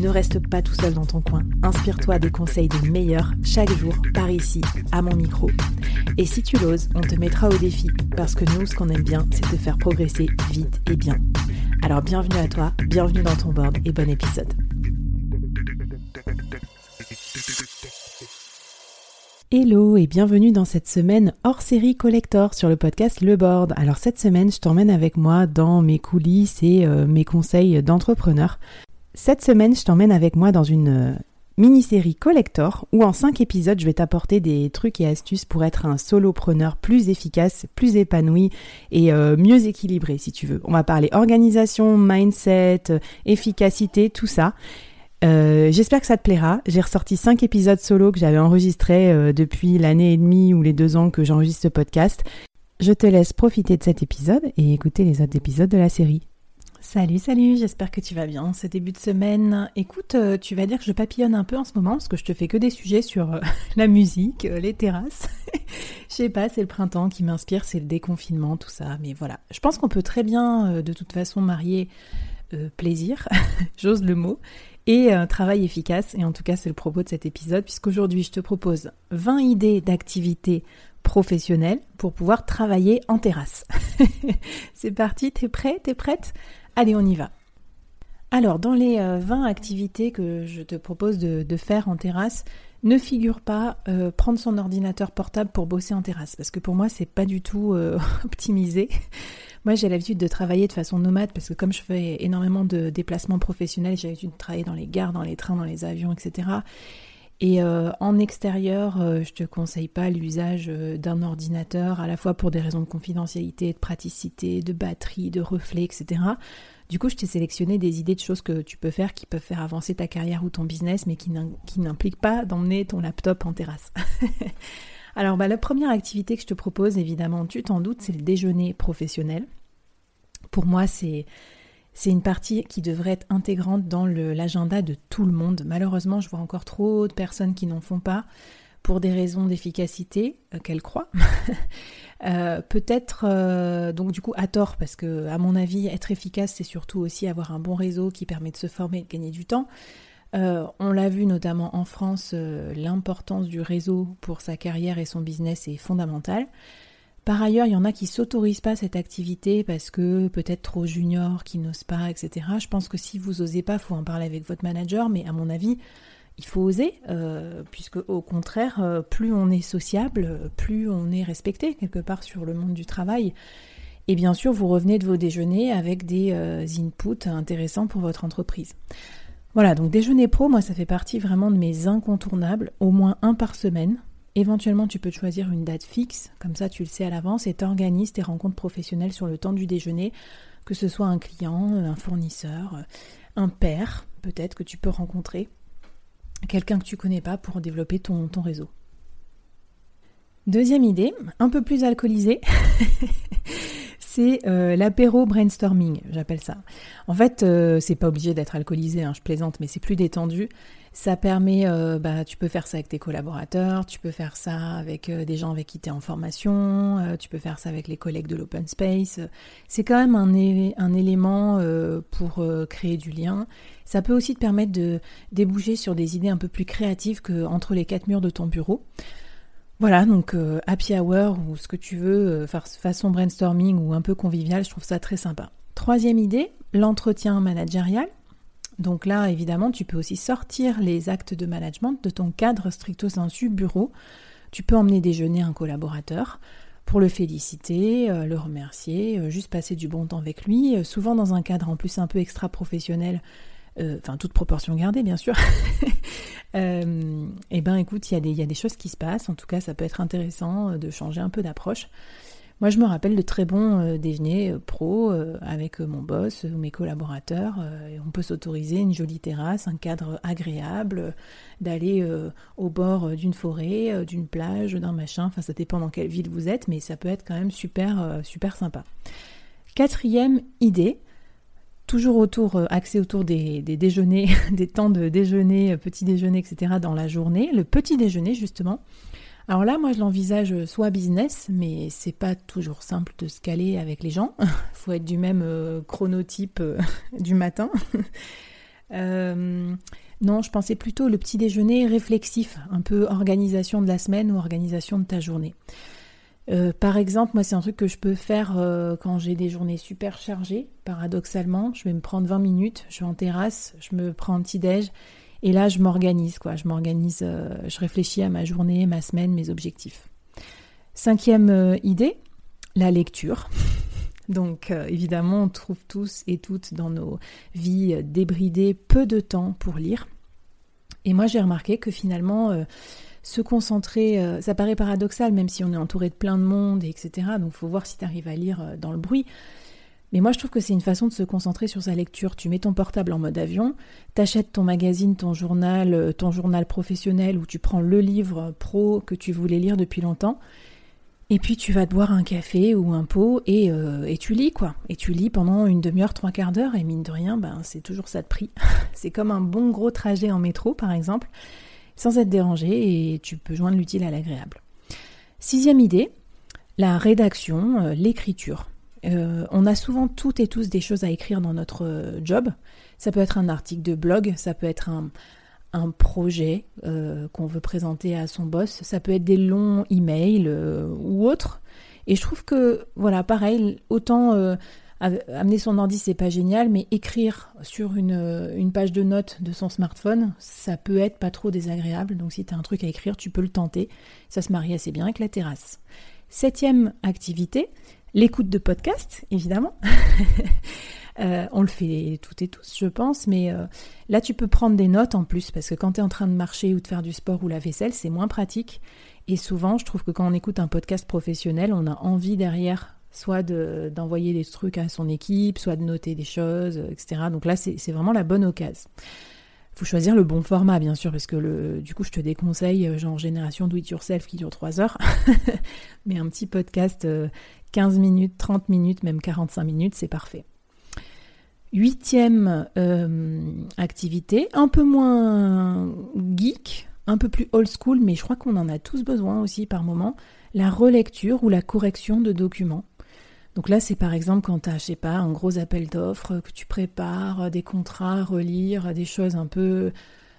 Ne reste pas tout seul dans ton coin. Inspire-toi des conseils des meilleurs chaque jour par ici, à mon micro. Et si tu l'oses, on te mettra au défi parce que nous, ce qu'on aime bien, c'est te faire progresser vite et bien. Alors bienvenue à toi, bienvenue dans ton board et bon épisode. Hello et bienvenue dans cette semaine hors série collector sur le podcast Le Board. Alors cette semaine, je t'emmène avec moi dans mes coulisses et euh, mes conseils d'entrepreneur. Cette semaine, je t'emmène avec moi dans une euh, mini-série collector où en 5 épisodes, je vais t'apporter des trucs et astuces pour être un solopreneur plus efficace, plus épanoui et euh, mieux équilibré si tu veux. On va parler organisation, mindset, euh, efficacité, tout ça. J'espère que ça te plaira. J'ai ressorti 5 épisodes solo que j'avais enregistrés depuis l'année et demie ou les deux ans que j'enregistre ce podcast. Je te laisse profiter de cet épisode et écouter les autres épisodes de la série. Salut, salut, j'espère que tu vas bien. Ce début de semaine, écoute, euh, tu vas dire que je papillonne un peu en ce moment parce que je te fais que des sujets sur euh, la musique, euh, les terrasses. je sais pas, c'est le printemps qui m'inspire, c'est le déconfinement, tout ça. Mais voilà, je pense qu'on peut très bien de toute façon marier plaisir, j'ose le mot, et travail efficace. Et en tout cas, c'est le propos de cet épisode puisqu'aujourd'hui, je te propose 20 idées d'activités professionnelles pour pouvoir travailler en terrasse. c'est parti, t'es prêt, t'es prête? Allez, on y va. Alors, dans les 20 euh, activités que je te propose de, faire en terrasse, ne figure pas euh, prendre son ordinateur portable pour bosser en terrasse, parce que pour moi, c'est pas du tout euh, optimisé. Moi, j'ai l'habitude de travailler de façon nomade, parce que comme je fais énormément de déplacements professionnels, j'ai l'habitude de travailler dans les gares, dans les trains, dans les avions, etc. Et en extérieur, je te conseille pas l'usage d'un ordinateur, à la fois pour des raisons de confidentialité, de praticité, de batterie, de reflets, etc. Du coup, je t'ai sélectionné des idées de choses que tu peux faire qui peuvent faire avancer ta carrière ou ton business, mais qui n'impliquent pas d'emmener ton laptop en terrasse. Alors, bah, la première activité que je te propose, évidemment, tu t'en doutes, c'est le déjeuner professionnel. Pour moi, c'est c'est une partie qui devrait être intégrante dans l'agenda de tout le monde. Malheureusement, je vois encore trop de personnes qui n'en font pas pour des raisons d'efficacité euh, qu'elles croient. Euh, peut-être euh, donc du coup à tort parce que à mon avis être efficace c'est surtout aussi avoir un bon réseau qui permet de se former et de gagner du temps. on l'a vu notamment en France, l'importance du réseau pour sa carrière et son business est fondamentale. Par ailleurs, il y en a qui s'autorisent pas cette activité parce que peut-être trop junior, qui n'osent pas, etc. Je pense que si vous osez pas, faut en parler avec votre manager, mais à mon avis, il faut oser, euh, puisque au contraire, euh, plus on est sociable, plus on est respecté quelque part sur le monde du travail. Et bien sûr, vous revenez de vos déjeuners avec des euh, inputs intéressants pour votre entreprise. Voilà, donc déjeuner pro, moi ça fait partie vraiment de mes incontournables, au moins un par semaine. Éventuellement, tu peux choisir une date fixe, comme ça tu le sais à l'avance, et t'organises tes rencontres professionnelles sur le temps du déjeuner, que ce soit un client, un fournisseur, un père, peut-être que tu peux rencontrer, quelqu'un que tu connais pas pour développer ton, ton réseau. Deuxième idée, un peu plus alcoolisée. c'est euh, l'apéro brainstorming, j'appelle ça. En fait, euh, c'est pas obligé d'être alcoolisé, hein, je plaisante, mais c'est plus détendu. Ça permet, euh, bah, tu peux faire ça avec tes collaborateurs, tu peux faire ça avec des gens avec qui tu es en formation, tu peux faire ça avec les collègues de l'open space. C'est quand même un, un élément pour créer du lien. Ça peut aussi te permettre de déboucher sur des idées un peu plus créatives qu'entre les quatre murs de ton bureau. Voilà, donc euh, happy hour ou ce que tu veux, euh, façon brainstorming ou un peu convivial, je trouve ça très sympa. Troisième idée, l'entretien managérial. Donc là, évidemment, tu peux aussi sortir les actes de management de ton cadre stricto sensu bureau. Tu peux emmener déjeuner un collaborateur pour le féliciter, le remercier, juste passer du bon temps avec lui, souvent dans un cadre en plus un peu extra-professionnel, enfin toute proportion gardée bien sûr. et eh ben écoute, il y, a des choses qui se passent, en tout cas ça peut être intéressant de changer un peu d'approche. Moi, je me rappelle de très bons euh, déjeuners euh, pro euh, avec mon boss ou mes collaborateurs. on peut s'autoriser une jolie terrasse, un cadre agréable, d'aller au bord d'une forêt, d'une plage, d'un machin. Enfin, ça dépend dans quelle ville vous êtes, mais ça peut être quand même super, super sympa. Quatrième idée, toujours autour, axé autour des, déjeuners, des temps de déjeuner, petit déjeuner, etc. dans la journée. Le petit déjeuner, justement. Alors là, moi, je l'envisage soit business, mais c'est pas toujours simple de se caler avec les gens. faut être du même euh, chronotype euh, du matin. Euh, non, je pensais plutôt le petit déjeuner réflexif, un peu organisation de la semaine ou organisation de ta journée. Par exemple, moi, c'est un truc que je peux faire quand j'ai des journées super chargées. Paradoxalement, je vais me prendre 20 minutes, je suis en terrasse, je me prends un petit déj et là, je m'organise, quoi. Je m'organise, euh, je réfléchis à ma journée, ma semaine, mes objectifs. Cinquième euh, idée, la lecture. Donc euh, évidemment, on trouve tous et toutes dans nos vies débridées peu de temps pour lire. Et moi, j'ai remarqué que finalement, se concentrer, ça paraît paradoxal, même si on est entouré de plein de monde, etc. Donc faut voir si tu arrives à lire dans le bruit. Mais moi, je trouve que c'est une façon de se concentrer sur sa lecture. Tu mets ton portable en mode avion, t'achètes ton magazine, ton journal, euh, ton journal professionnel, ou tu prends le livre pro que tu voulais lire depuis longtemps, et puis tu vas te boire un café ou un pot et, euh, et tu lis quoi. Et tu lis pendant une demi-heure, trois quarts d'heure, et mine de rien, ben, c'est toujours ça de prix. c'est comme un bon gros trajet en métro, par exemple, sans être dérangé, et tu peux joindre l'utile à l'agréable. Sixième idée, la rédaction, euh, l'écriture. Euh, on a souvent toutes et tous des choses à écrire dans notre euh, job. Ça peut être un article de blog, ça peut être un, projet qu'on veut présenter à son boss, ça peut être des longs emails ou autres. Et je trouve que, voilà, pareil, autant amener son ordi, c'est pas génial, mais écrire sur une, une, page de notes de son smartphone, ça peut être pas trop désagréable. Donc si tu as un truc à écrire, tu peux le tenter. Ça se marie assez bien avec la terrasse. Septième activité, L'écoute de podcast, évidemment. Euh, on le fait toutes et tous, je pense, mais euh, là, tu peux prendre des notes en plus, parce que quand tu es en train de marcher ou de faire du sport ou la vaisselle, c'est moins pratique. Et souvent, je trouve que quand on écoute un podcast professionnel, on a envie derrière soit d'envoyer des trucs à son équipe, soit de noter des choses, etc. Donc là, c'est vraiment la bonne occasion faut choisir le bon format, bien sûr, parce que du coup, je te déconseille, euh, genre génération do it yourself qui dure 3 heures. Mais un petit podcast, 15 euh, minutes, 30 minutes, même 45 minutes, c'est parfait. Huitième euh, activité, un peu moins geek, un peu plus old school, mais je crois qu'on en a tous besoin aussi par moment, la relecture ou la correction de documents. Donc là, c'est par exemple quand tu as, je sais pas, un gros appel d'offres, que tu prépares euh, des contrats, relire des choses un peu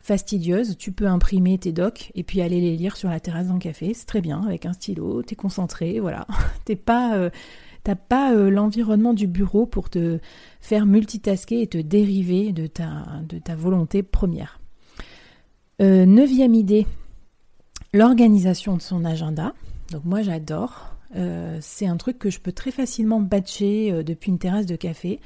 fastidieuses, tu peux imprimer tes docs et puis aller les lire sur la terrasse d'un café, c'est très bien, avec un stylo, tu es concentré, voilà. T'es pas, euh, t'as pas euh, l'environnement du bureau pour te faire multitasker et te dériver de ta, de ta volonté première. neuvième idée, l'organisation de son agenda. Donc moi j'adore euh, c'est un truc que je peux très facilement batcher euh, depuis une terrasse de café.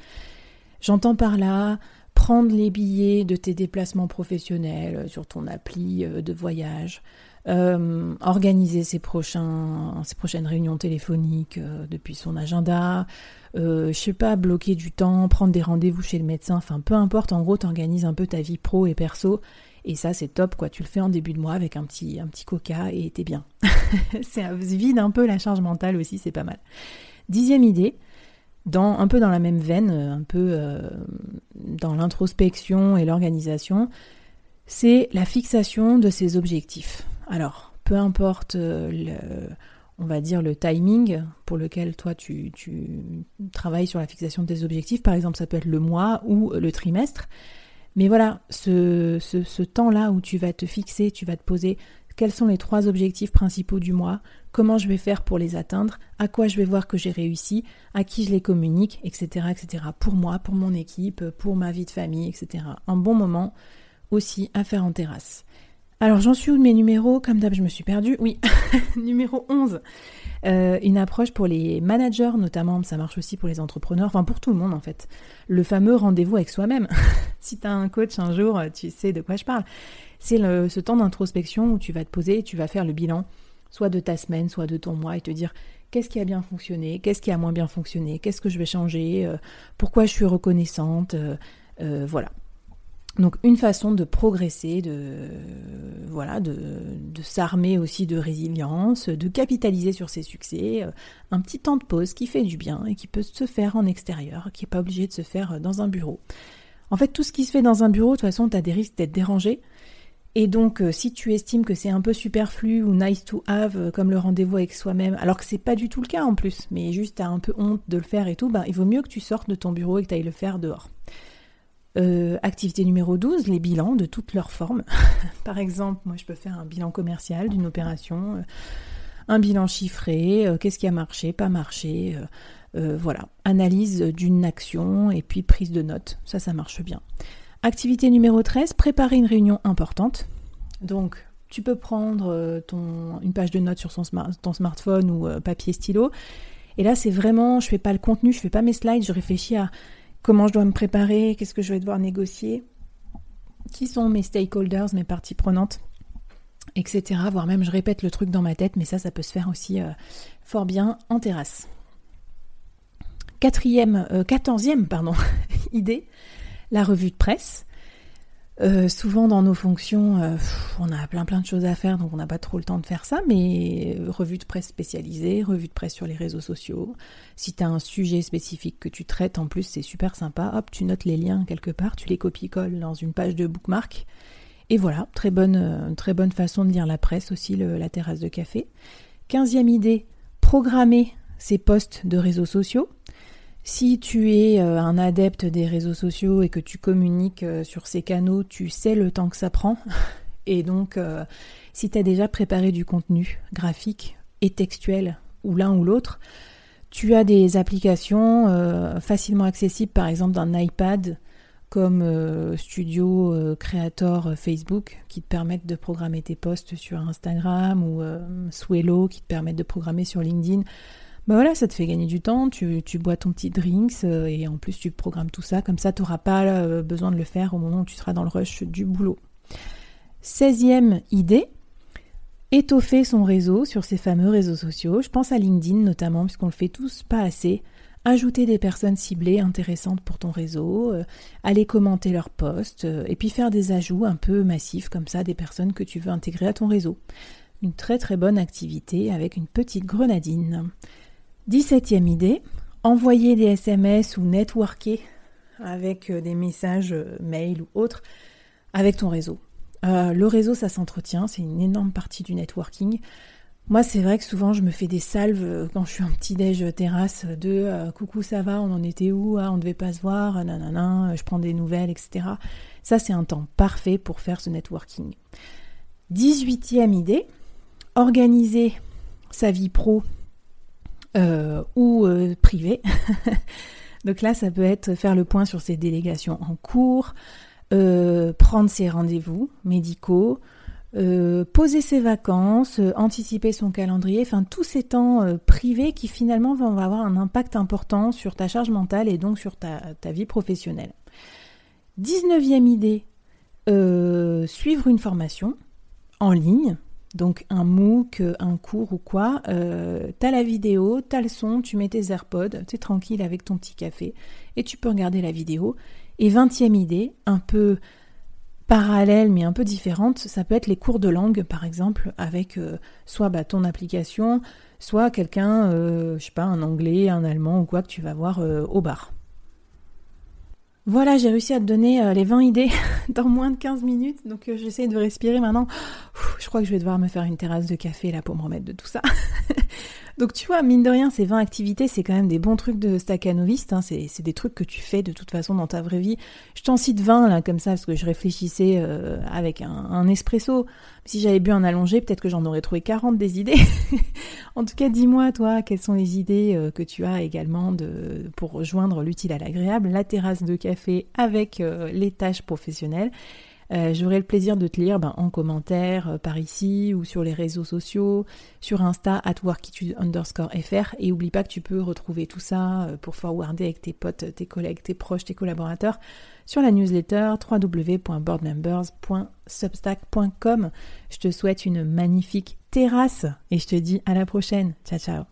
J'entends par là prendre les billets de tes déplacements professionnels euh, sur ton appli de voyage, organiser ses, prochains, ses prochaines réunions téléphoniques depuis son agenda, je sais pas, bloquer du temps, prendre des rendez-vous chez le médecin, enfin peu importe, en gros, tu organises un peu ta vie pro et perso et ça, c'est top, quoi. Tu le fais en début de mois avec un petit, un petit coca et t'es bien. c'est vide un peu la charge mentale aussi, c'est pas mal. Dixième idée, dans, un peu dans la même veine, euh, un peu euh, dans l'introspection et l'organisation, c'est la fixation de ses objectifs. Alors, peu importe euh, le, on va dire le timing pour lequel toi tu, tu travailles sur la fixation de tes objectifs, par exemple ça peut être le mois ou le trimestre, mais voilà, ce, temps-là où tu vas te fixer, tu vas te poser quels sont les trois objectifs principaux du mois, comment je vais faire pour les atteindre, à quoi je vais voir que j'ai réussi, à qui je les communique, etc., etc. Pour moi, pour mon équipe, pour ma vie de famille, etc. Un bon moment aussi à faire en terrasse. Alors j'en suis où de mes numéros? Comme d'hab, je me suis perdue. Oui, numéro 11. Euh, une approche pour les managers notamment, ça marche aussi pour les entrepreneurs, enfin pour tout le monde en fait. Le fameux rendez-vous avec soi-même. si tu un coach un jour, tu sais de quoi je parle. C'est ce temps d'introspection où tu vas te poser et tu vas faire le bilan, soit de ta semaine, soit de ton mois, et te dire qu'est-ce qui a bien fonctionné, qu'est-ce qui a moins bien fonctionné, qu'est-ce que je vais changer, euh, pourquoi je suis reconnaissante, euh, voilà. Donc une façon de progresser, de voilà, de, s'armer aussi de résilience, de capitaliser sur ses succès, euh, un petit temps de pause qui fait du bien et qui peut se faire en extérieur, qui n'est pas obligé de se faire dans un bureau. En fait, tout ce qui se fait dans un bureau, de toute façon, tu as des risques d'être dérangé. Et donc, euh, si tu estimes que c'est un peu superflu ou nice to have, euh, comme le rendez-vous avec soi-même, alors que c'est pas du tout le cas en plus, mais juste as un peu honte de le faire et tout, ben, il vaut mieux que tu sortes de ton bureau et que tu ailles le faire dehors. Euh, activité numéro 12, les bilans de toutes leurs formes. Par exemple, moi je peux faire un bilan commercial d'une opération, euh, un bilan chiffré, euh, qu'est-ce qui a marché, pas marché, voilà. Analyse d'une action et puis prise de notes, ça ça marche bien. Activité numéro 13, préparer une réunion importante. Donc tu peux prendre ton, une page de notes sur ton smartphone ou papier stylo. Et là c'est vraiment, je fais pas le contenu, je fais pas mes slides, je réfléchis à comment je dois me préparer, qu'est-ce que je vais devoir négocier, qui sont mes stakeholders, mes parties prenantes, etc. Voire même je répète le truc dans ma tête, mais ça, ça peut se faire aussi euh, fort bien en terrasse. Quatrième, euh, quatorzième, pardon, idée, la revue de presse. Euh, souvent dans nos fonctions, euh, on a plein plein de choses à faire, donc on n'a pas trop le temps de faire ça, mais euh, revue de presse spécialisée, revue de presse sur les réseaux sociaux. Si tu as un sujet spécifique que tu traites, en plus c'est super sympa, hop, tu notes les liens quelque part, tu les copies-colles dans une page de bookmark. Et voilà, très bonne, très bonne façon de lire la presse aussi, la terrasse de café. Quinzième idée, programmer ses posts de réseaux sociaux. Si tu es euh, un adepte des réseaux sociaux et que tu communiques euh, sur ces canaux, tu sais le temps que ça prend. Et donc, euh, si tu as déjà préparé du contenu graphique et textuel, ou l'un ou l'autre, tu as des applications facilement accessibles, par exemple d'un iPad, comme Studio Creator Facebook, qui te permettent de programmer tes posts sur Instagram, ou Swello, qui te permettent de programmer sur LinkedIn. Bah voilà, ça te fait gagner du temps, tu, bois ton petit drinks euh, et en plus tu programmes tout ça, comme ça tu n'auras pas euh, besoin de le faire au moment où tu seras dans le rush du boulot. 16e idée, étoffer son réseau sur ces fameux réseaux sociaux. Je pense à LinkedIn notamment, puisqu'on le fait tous pas assez. Ajouter des personnes ciblées intéressantes pour ton réseau, euh, aller commenter leurs posts, et puis faire des ajouts un peu massifs comme ça des personnes que tu veux intégrer à ton réseau. Une très très bonne activité avec une petite grenadine. 17e idée, envoyer des SMS ou networker avec euh, des messages euh, mail ou autres avec ton réseau. Euh, le réseau, ça s'entretient, c'est une énorme partie du networking. Moi, c'est vrai que souvent, je me fais des salves quand je suis en petit-déj terrasse de coucou, ça va, on en était où ah, On ne devait pas se voir, nanana, je prends des nouvelles, etc. Ça, c'est un temps parfait pour faire ce networking. 18e idée, organiser sa vie pro euh, ou euh, privé. Donc là, ça peut être faire le point sur ses délégations en cours, euh, prendre ses rendez-vous médicaux, poser ses vacances, anticiper son calendrier, enfin tous ces temps privés qui finalement vont avoir un impact important sur ta charge mentale et donc sur ta, ta vie professionnelle. 19e idée, suivre une formation en ligne, donc un MOOC, un cours ou quoi, euh, t'as la vidéo, t'as le son, tu mets tes AirPods, t'es tranquille avec ton petit café et tu peux regarder la vidéo. Et vingtième idée, un peu parallèle mais un peu différente, ça peut être les cours de langue par exemple avec euh, soit bah, ton application, soit quelqu'un, euh, je sais pas, un anglais, un allemand ou quoi que tu vas voir au bar. Voilà, j'ai réussi à te donner euh, les 20 idées dans moins de 15 minutes, donc euh, j'essaie de respirer maintenant. je crois que je vais devoir me faire une terrasse de café là pour me remettre de tout ça. Donc tu vois, mine de rien, ces 20 activités, c'est quand même des bons trucs de staccanoviste. Hein. C'est des trucs que tu fais de toute façon dans ta vraie vie. Je t'en cite 20 là comme ça parce que je réfléchissais euh, avec un, espresso. Si j'avais bu un allongé, peut-être que j'en aurais trouvé 40 des idées. en tout cas, dis-moi toi, quelles sont les idées euh, que tu as également de, pour rejoindre l'utile à l'agréable, la terrasse de café avec euh, les tâches professionnelles. Euh, j'aurai le plaisir de te lire ben, en commentaire euh, par ici ou sur les réseaux sociaux, sur Insta at underscore fr. Et oublie pas que tu peux retrouver tout ça pour forwarder avec tes potes, tes collègues, tes proches, tes collaborateurs sur la newsletter www.boardmembers.substack.com. Je te souhaite une magnifique terrasse et je te dis à la prochaine. Ciao ciao